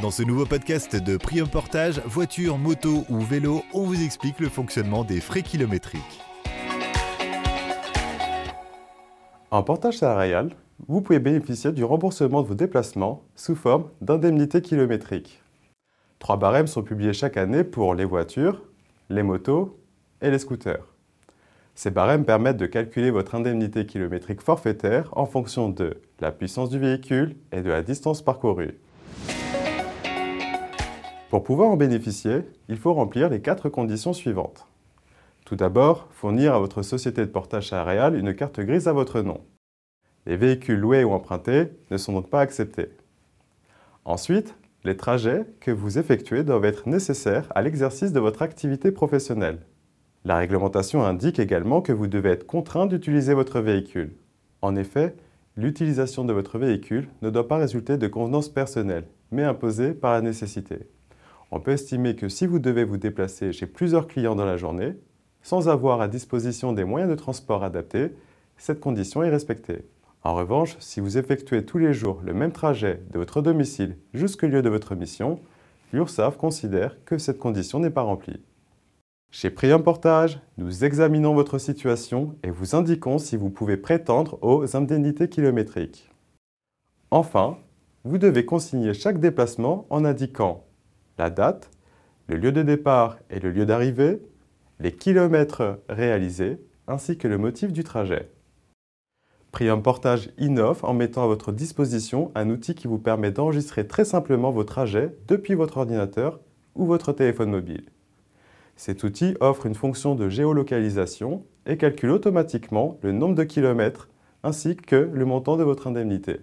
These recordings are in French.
Dans ce nouveau podcast de Prium Portage, voiture, moto ou vélo, on vous explique le fonctionnement des frais kilométriques. En portage salarial, vous pouvez bénéficier du remboursement de vos déplacements sous forme d'indemnité kilométrique. Trois barèmes sont publiés chaque année pour les voitures, les motos et les scooters. Ces barèmes permettent de calculer votre indemnité kilométrique forfaitaire en fonction de la puissance du véhicule et de la distance parcourue. Pour pouvoir en bénéficier, il faut remplir les quatre conditions suivantes. Tout d'abord, fournir à votre société de portage salarial une carte grise à votre nom. Les véhicules loués ou empruntés ne sont donc pas acceptés. Ensuite, les trajets que vous effectuez doivent être nécessaires à l'exercice de votre activité professionnelle. La réglementation indique également que vous devez être contraint d'utiliser votre véhicule. En effet, l'utilisation de votre véhicule ne doit pas résulter de convenances personnelles, mais imposée par la nécessité on peut estimer que si vous devez vous déplacer chez plusieurs clients dans la journée, sans avoir à disposition des moyens de transport adaptés, cette condition est respectée. En revanche, si vous effectuez tous les jours le même trajet de votre domicile jusqu'au lieu de votre mission, l'URSSAF considère que cette condition n'est pas remplie. Chez Prium Portage, nous examinons votre situation et vous indiquons si vous pouvez prétendre aux indemnités kilométriques. Enfin, vous devez consigner chaque déplacement en indiquant la date, le lieu de départ et le lieu d'arrivée, les kilomètres réalisés, ainsi que le motif du trajet. Prium Portage innove en mettant à votre disposition un outil qui vous permet d'enregistrer très simplement vos trajets depuis votre ordinateur ou votre téléphone mobile. Cet outil offre une fonction de géolocalisation et calcule automatiquement le nombre de kilomètres ainsi que le montant de votre indemnité.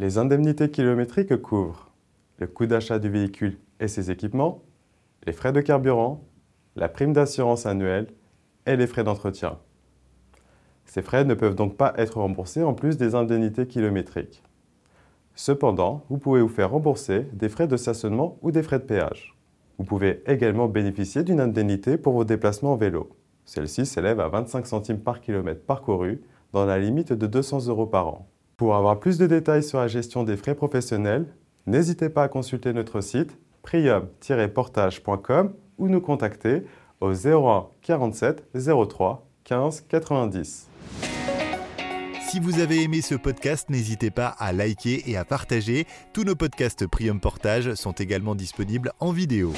Les indemnités kilométriques couvrent le coût d'achat du véhicule et ses équipements, les frais de carburant, la prime d'assurance annuelle et les frais d'entretien. Ces frais ne peuvent donc pas être remboursés en plus des indemnités kilométriques. Cependant, vous pouvez vous faire rembourser des frais de stationnement ou des frais de péage. Vous pouvez également bénéficier d'une indemnité pour vos déplacements en vélo. Celle-ci s'élève à 25 centimes par kilomètre parcouru dans la limite de 200 euros par an. Pour avoir plus de détails sur la gestion des frais professionnels, n'hésitez pas à consulter notre site prium-portage.com ou nous contacter au 01 47 03 15 90. Si vous avez aimé ce podcast, n'hésitez pas à liker et à partager. Tous nos podcasts Prium Portage sont également disponibles en vidéo.